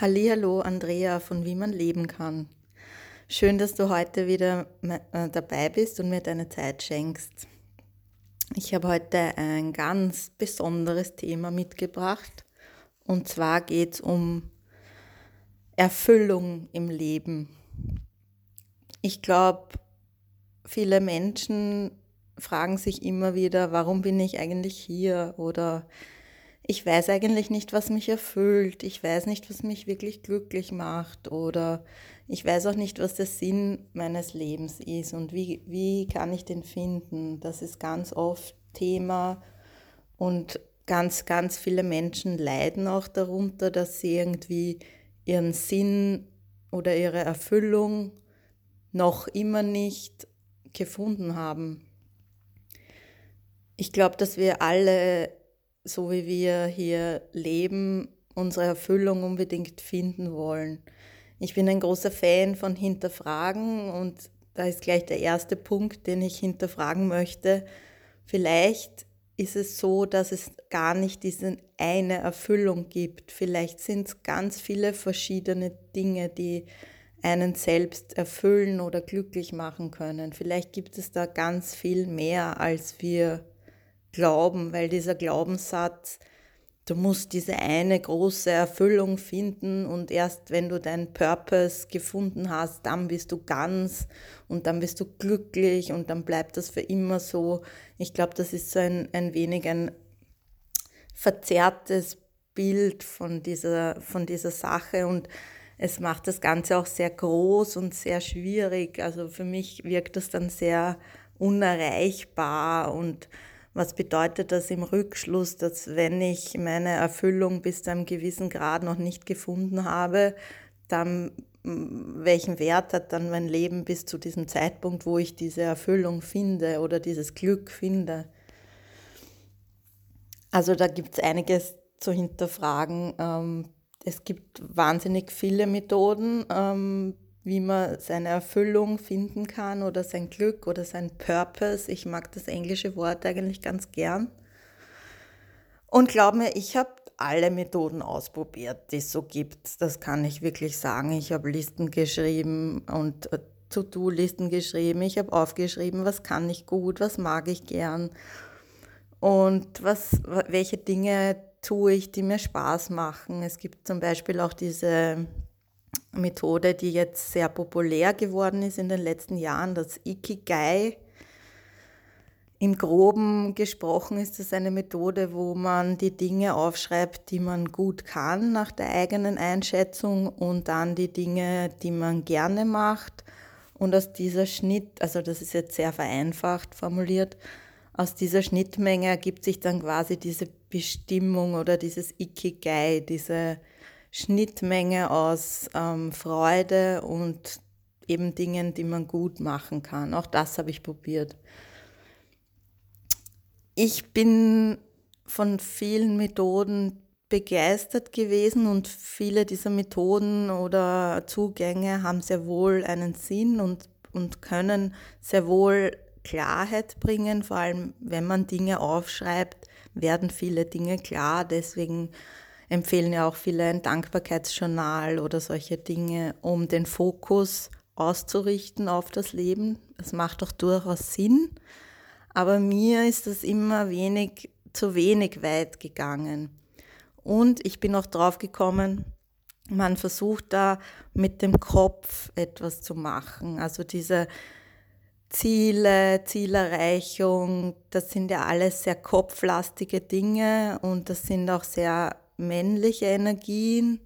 Hallo, Andrea von Wie man leben kann. Schön, dass du heute wieder äh, dabei bist und mir deine Zeit schenkst. Ich habe heute ein ganz besonderes Thema mitgebracht. Und zwar geht es um Erfüllung im Leben. Ich glaube, viele Menschen fragen sich immer wieder, warum bin ich eigentlich hier? Oder ich weiß eigentlich nicht, was mich erfüllt, ich weiß nicht, was mich wirklich glücklich macht oder ich weiß auch nicht, was der Sinn meines Lebens ist und wie, wie kann ich den finden. Das ist ganz oft Thema und ganz, ganz viele Menschen leiden auch darunter, dass sie irgendwie ihren Sinn oder ihre Erfüllung noch immer nicht gefunden haben. Ich glaube, dass wir alle so wie wir hier leben, unsere Erfüllung unbedingt finden wollen. Ich bin ein großer Fan von Hinterfragen und da ist gleich der erste Punkt, den ich hinterfragen möchte. Vielleicht ist es so, dass es gar nicht diese eine Erfüllung gibt. Vielleicht sind es ganz viele verschiedene Dinge, die einen selbst erfüllen oder glücklich machen können. Vielleicht gibt es da ganz viel mehr, als wir glauben, weil dieser Glaubenssatz, du musst diese eine große Erfüllung finden und erst wenn du deinen Purpose gefunden hast, dann bist du ganz und dann bist du glücklich und dann bleibt das für immer so. Ich glaube, das ist so ein, ein wenig ein verzerrtes Bild von dieser, von dieser Sache und es macht das Ganze auch sehr groß und sehr schwierig. Also für mich wirkt das dann sehr unerreichbar und was bedeutet das im Rückschluss, dass wenn ich meine Erfüllung bis zu einem gewissen Grad noch nicht gefunden habe, dann welchen Wert hat dann mein Leben bis zu diesem Zeitpunkt, wo ich diese Erfüllung finde oder dieses Glück finde? Also da gibt es einiges zu hinterfragen. Ähm, es gibt wahnsinnig viele Methoden, ähm, wie man seine Erfüllung finden kann oder sein Glück oder sein Purpose. Ich mag das englische Wort eigentlich ganz gern. Und glaub mir, ich habe alle Methoden ausprobiert, die es so gibt. Das kann ich wirklich sagen. Ich habe Listen geschrieben und äh, To-Do-Listen geschrieben. Ich habe aufgeschrieben, was kann ich gut, was mag ich gern und was, welche Dinge tue ich, die mir Spaß machen. Es gibt zum Beispiel auch diese Methode, die jetzt sehr populär geworden ist in den letzten Jahren, das Ikigai. Im groben gesprochen ist es eine Methode, wo man die Dinge aufschreibt, die man gut kann nach der eigenen Einschätzung und dann die Dinge, die man gerne macht. Und aus dieser Schnitt, also das ist jetzt sehr vereinfacht formuliert, aus dieser Schnittmenge ergibt sich dann quasi diese Bestimmung oder dieses Ikigai, diese Schnittmenge aus ähm, Freude und eben Dingen, die man gut machen kann. Auch das habe ich probiert. Ich bin von vielen Methoden begeistert gewesen und viele dieser Methoden oder Zugänge haben sehr wohl einen Sinn und, und können sehr wohl Klarheit bringen. Vor allem, wenn man Dinge aufschreibt, werden viele Dinge klar. Deswegen empfehlen ja auch viele ein Dankbarkeitsjournal oder solche Dinge, um den Fokus auszurichten auf das Leben. Das macht doch durchaus Sinn. Aber mir ist das immer wenig, zu wenig weit gegangen. Und ich bin auch drauf gekommen, man versucht da mit dem Kopf etwas zu machen. Also diese Ziele, Zielerreichung, das sind ja alles sehr kopflastige Dinge und das sind auch sehr männliche Energien,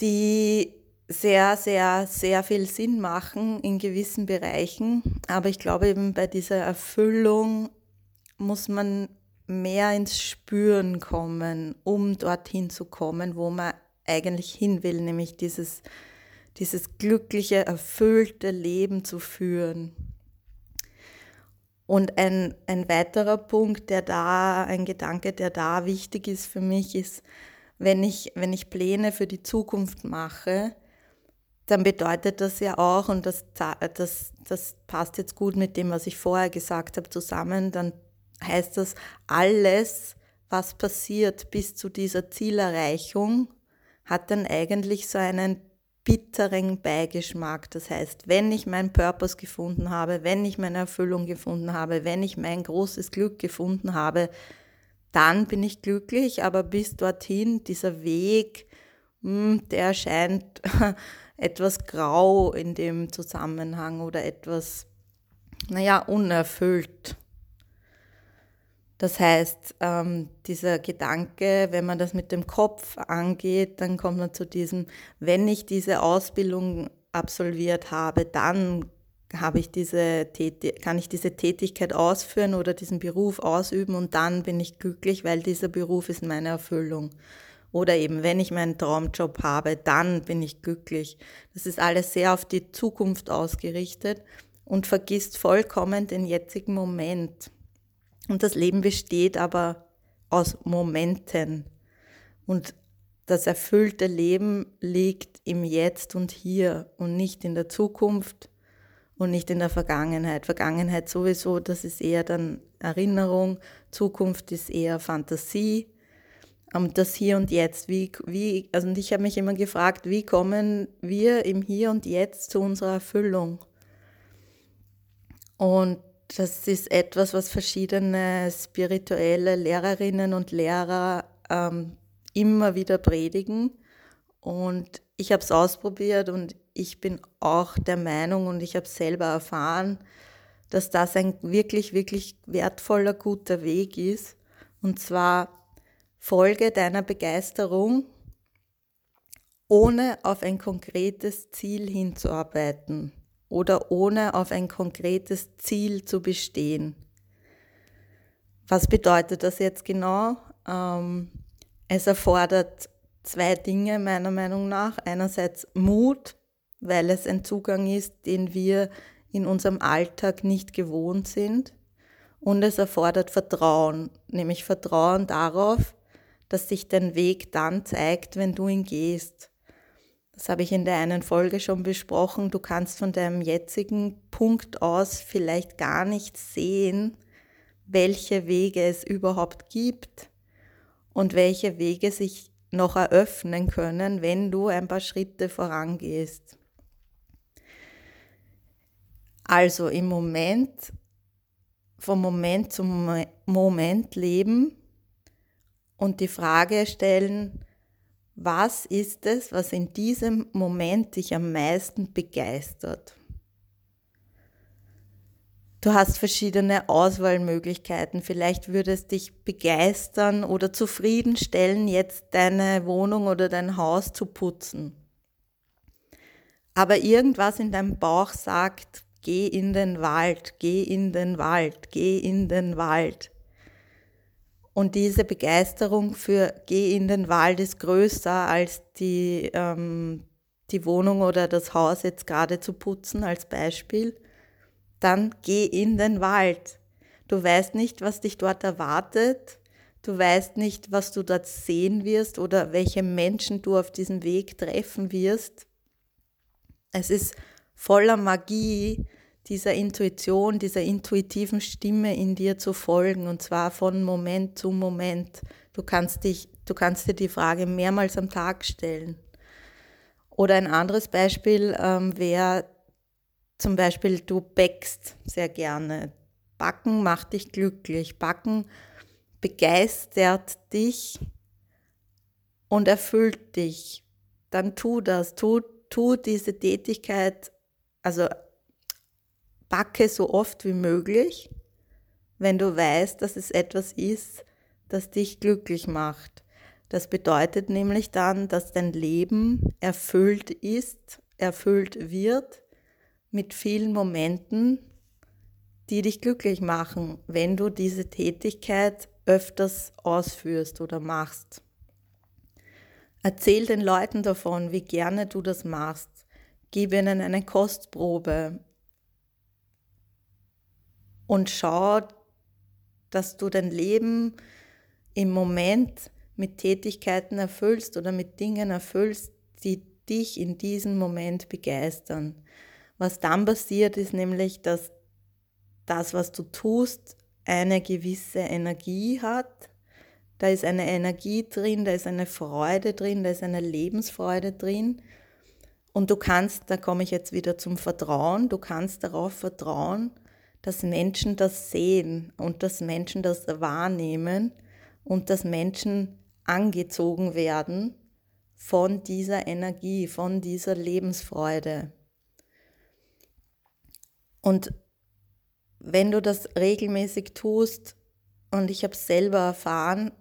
die sehr, sehr, sehr viel Sinn machen in gewissen Bereichen. Aber ich glaube eben bei dieser Erfüllung muss man mehr ins Spüren kommen, um dorthin zu kommen, wo man eigentlich hin will, nämlich dieses, dieses glückliche, erfüllte Leben zu führen. Und ein, ein weiterer Punkt, der da, ein Gedanke, der da wichtig ist für mich, ist, wenn ich, wenn ich Pläne für die Zukunft mache, dann bedeutet das ja auch, und das, das, das passt jetzt gut mit dem, was ich vorher gesagt habe, zusammen, dann heißt das, alles, was passiert bis zu dieser Zielerreichung, hat dann eigentlich so einen bitteren Beigeschmack. Das heißt, wenn ich meinen Purpose gefunden habe, wenn ich meine Erfüllung gefunden habe, wenn ich mein großes Glück gefunden habe, dann bin ich glücklich, aber bis dorthin, dieser Weg, hm, der erscheint etwas grau in dem Zusammenhang oder etwas, naja, unerfüllt. Das heißt, ähm, dieser Gedanke, wenn man das mit dem Kopf angeht, dann kommt man zu diesem, wenn ich diese Ausbildung absolviert habe, dann habe ich diese kann ich diese Tätigkeit ausführen oder diesen Beruf ausüben und dann bin ich glücklich, weil dieser Beruf ist meine Erfüllung. Oder eben, wenn ich meinen Traumjob habe, dann bin ich glücklich. Das ist alles sehr auf die Zukunft ausgerichtet und vergisst vollkommen den jetzigen Moment. Und das Leben besteht aber aus Momenten. Und das erfüllte Leben liegt im Jetzt und hier und nicht in der Zukunft und nicht in der Vergangenheit. Vergangenheit sowieso, das ist eher dann Erinnerung, Zukunft ist eher Fantasie. Und das Hier und Jetzt, wie, wie, also ich habe mich immer gefragt, wie kommen wir im Hier und Jetzt zu unserer Erfüllung? Und das ist etwas, was verschiedene spirituelle Lehrerinnen und Lehrer ähm, immer wieder predigen. Und ich habe es ausprobiert und ich bin auch der Meinung und ich habe selber erfahren, dass das ein wirklich, wirklich wertvoller, guter Weg ist. Und zwar folge deiner Begeisterung, ohne auf ein konkretes Ziel hinzuarbeiten oder ohne auf ein konkretes Ziel zu bestehen. Was bedeutet das jetzt genau? Ähm, es erfordert zwei Dinge meiner Meinung nach. Einerseits Mut, weil es ein Zugang ist, den wir in unserem Alltag nicht gewohnt sind. Und es erfordert Vertrauen, nämlich Vertrauen darauf, dass sich dein Weg dann zeigt, wenn du ihn gehst. Das habe ich in der einen Folge schon besprochen. Du kannst von deinem jetzigen Punkt aus vielleicht gar nicht sehen, welche Wege es überhaupt gibt und welche Wege sich noch eröffnen können, wenn du ein paar Schritte vorangehst. Also im Moment, vom Moment zum Moment leben und die Frage stellen, was ist es, was in diesem Moment dich am meisten begeistert? Du hast verschiedene Auswahlmöglichkeiten. Vielleicht würde es dich begeistern oder zufriedenstellen, jetzt deine Wohnung oder dein Haus zu putzen. Aber irgendwas in deinem Bauch sagt, geh in den Wald, geh in den Wald, geh in den Wald. Und diese Begeisterung für Geh in den Wald ist größer als die, ähm, die Wohnung oder das Haus jetzt gerade zu putzen als Beispiel. Dann geh in den Wald. Du weißt nicht, was dich dort erwartet. Du weißt nicht, was du dort sehen wirst oder welche Menschen du auf diesem Weg treffen wirst. Es ist voller Magie, dieser Intuition, dieser intuitiven Stimme in dir zu folgen und zwar von Moment zu Moment. Du kannst dich, du kannst dir die Frage mehrmals am Tag stellen. Oder ein anderes Beispiel ähm, wäre zum Beispiel, du backst sehr gerne. Backen macht dich glücklich. Backen begeistert dich und erfüllt dich. Dann tu das, tu, tu diese Tätigkeit, also backe so oft wie möglich, wenn du weißt, dass es etwas ist, das dich glücklich macht. Das bedeutet nämlich dann, dass dein Leben erfüllt ist, erfüllt wird mit vielen Momenten, die dich glücklich machen, wenn du diese Tätigkeit öfters ausführst oder machst. Erzähl den Leuten davon, wie gerne du das machst. Gib ihnen eine Kostprobe und schau, dass du dein Leben im Moment mit Tätigkeiten erfüllst oder mit Dingen erfüllst, die dich in diesem Moment begeistern. Was dann passiert, ist nämlich, dass das, was du tust, eine gewisse Energie hat. Da ist eine Energie drin, da ist eine Freude drin, da ist eine Lebensfreude drin. Und du kannst, da komme ich jetzt wieder zum Vertrauen, du kannst darauf vertrauen, dass Menschen das sehen und dass Menschen das wahrnehmen und dass Menschen angezogen werden von dieser Energie, von dieser Lebensfreude. Und wenn du das regelmäßig tust, und ich habe es selber erfahren,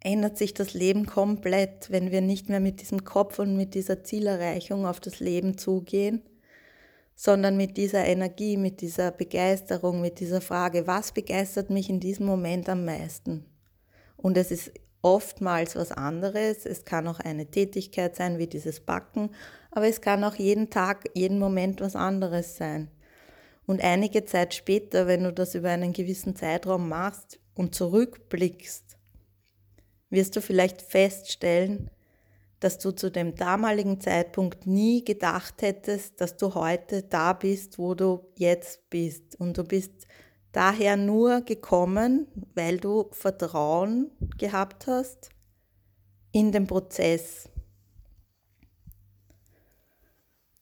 ändert sich das Leben komplett, wenn wir nicht mehr mit diesem Kopf und mit dieser Zielerreichung auf das Leben zugehen, sondern mit dieser Energie, mit dieser Begeisterung, mit dieser Frage, was begeistert mich in diesem Moment am meisten? Und es ist oftmals was anderes. Es kann auch eine Tätigkeit sein, wie dieses Backen, aber es kann auch jeden Tag, jeden Moment was anderes sein. Und einige Zeit später, wenn du das über einen gewissen Zeitraum machst und zurückblickst, wirst du vielleicht feststellen, dass du zu dem damaligen Zeitpunkt nie gedacht hättest, dass du heute da bist, wo du jetzt bist. Und du bist daher nur gekommen, weil du Vertrauen gehabt hast in den Prozess.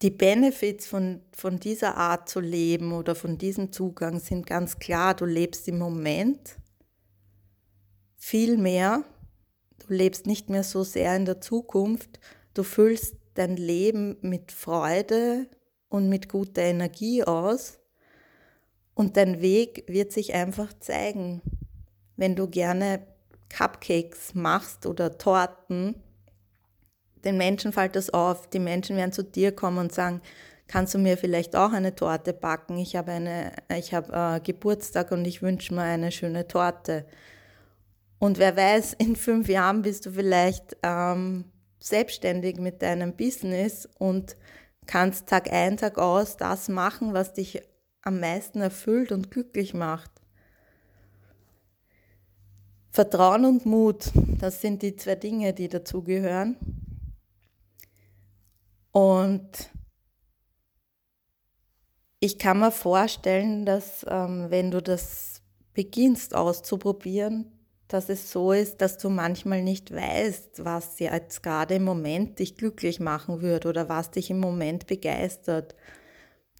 Die Benefits von, von dieser Art zu leben oder von diesem Zugang sind ganz klar. Du lebst im Moment viel mehr. Du lebst nicht mehr so sehr in der Zukunft. Du füllst dein Leben mit Freude und mit guter Energie aus. Und dein Weg wird sich einfach zeigen. Wenn du gerne Cupcakes machst oder Torten, den Menschen fällt das auf. Die Menschen werden zu dir kommen und sagen, kannst du mir vielleicht auch eine Torte backen? Ich habe, eine, ich habe äh, Geburtstag und ich wünsche mir eine schöne Torte. Und wer weiß, in fünf Jahren bist du vielleicht ähm, selbstständig mit deinem Business und kannst Tag ein, Tag aus das machen, was dich am meisten erfüllt und glücklich macht. Vertrauen und Mut, das sind die zwei Dinge, die dazugehören. Und ich kann mir vorstellen, dass ähm, wenn du das beginnst auszuprobieren, dass es so ist, dass du manchmal nicht weißt, was jetzt gerade im Moment dich glücklich machen wird oder was dich im Moment begeistert.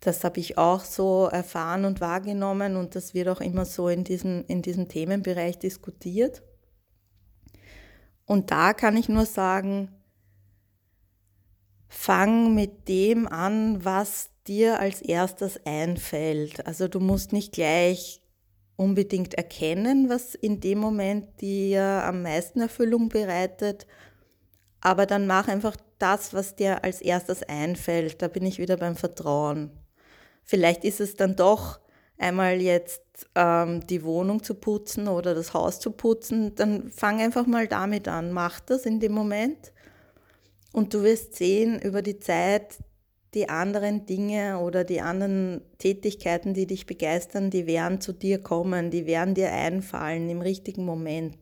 Das habe ich auch so erfahren und wahrgenommen und das wird auch immer so in diesem, in diesem Themenbereich diskutiert. Und da kann ich nur sagen, fang mit dem an, was dir als erstes einfällt. Also du musst nicht gleich unbedingt erkennen, was in dem Moment dir am meisten Erfüllung bereitet, aber dann mach einfach das, was dir als erstes einfällt. Da bin ich wieder beim Vertrauen. Vielleicht ist es dann doch einmal jetzt ähm, die Wohnung zu putzen oder das Haus zu putzen, dann fang einfach mal damit an. Mach das in dem Moment und du wirst sehen über die Zeit, die anderen Dinge oder die anderen Tätigkeiten, die dich begeistern, die werden zu dir kommen, die werden dir einfallen im richtigen Moment.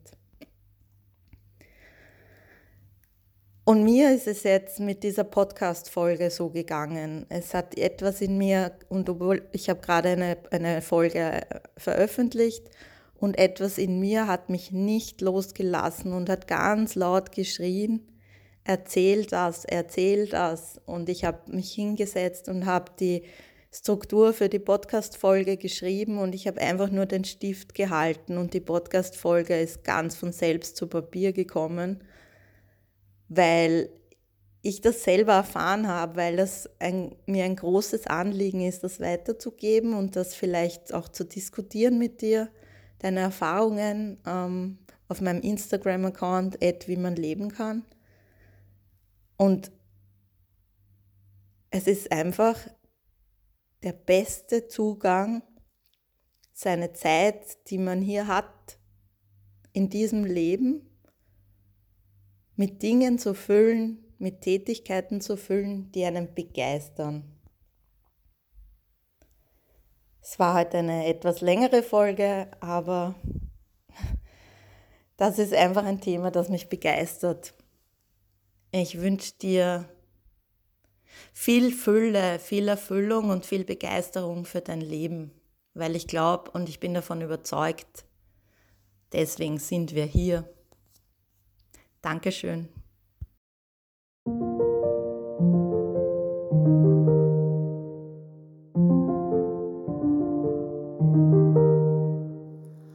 Und mir ist es jetzt mit dieser Podcast-Folge so gegangen. Es hat etwas in mir, und obwohl ich habe gerade eine, eine Folge veröffentlicht, und etwas in mir hat mich nicht losgelassen und hat ganz laut geschrien, erzähl das, erzähl das. Und ich habe mich hingesetzt und habe die Struktur für die Podcast-Folge geschrieben und ich habe einfach nur den Stift gehalten und die Podcast-Folge ist ganz von selbst zu Papier gekommen, weil ich das selber erfahren habe, weil das ein, mir ein großes Anliegen ist, das weiterzugeben und das vielleicht auch zu diskutieren mit dir, deine Erfahrungen ähm, auf meinem Instagram-Account, wie man leben kann. Und es ist einfach der beste Zugang, seine Zeit, die man hier hat, in diesem Leben, mit Dingen zu füllen, mit Tätigkeiten zu füllen, die einen begeistern. Es war heute eine etwas längere Folge, aber das ist einfach ein Thema, das mich begeistert. Ich wünsche dir viel Fülle, viel Erfüllung und viel Begeisterung für dein Leben, weil ich glaube und ich bin davon überzeugt, Deswegen sind wir hier. Dankeschön.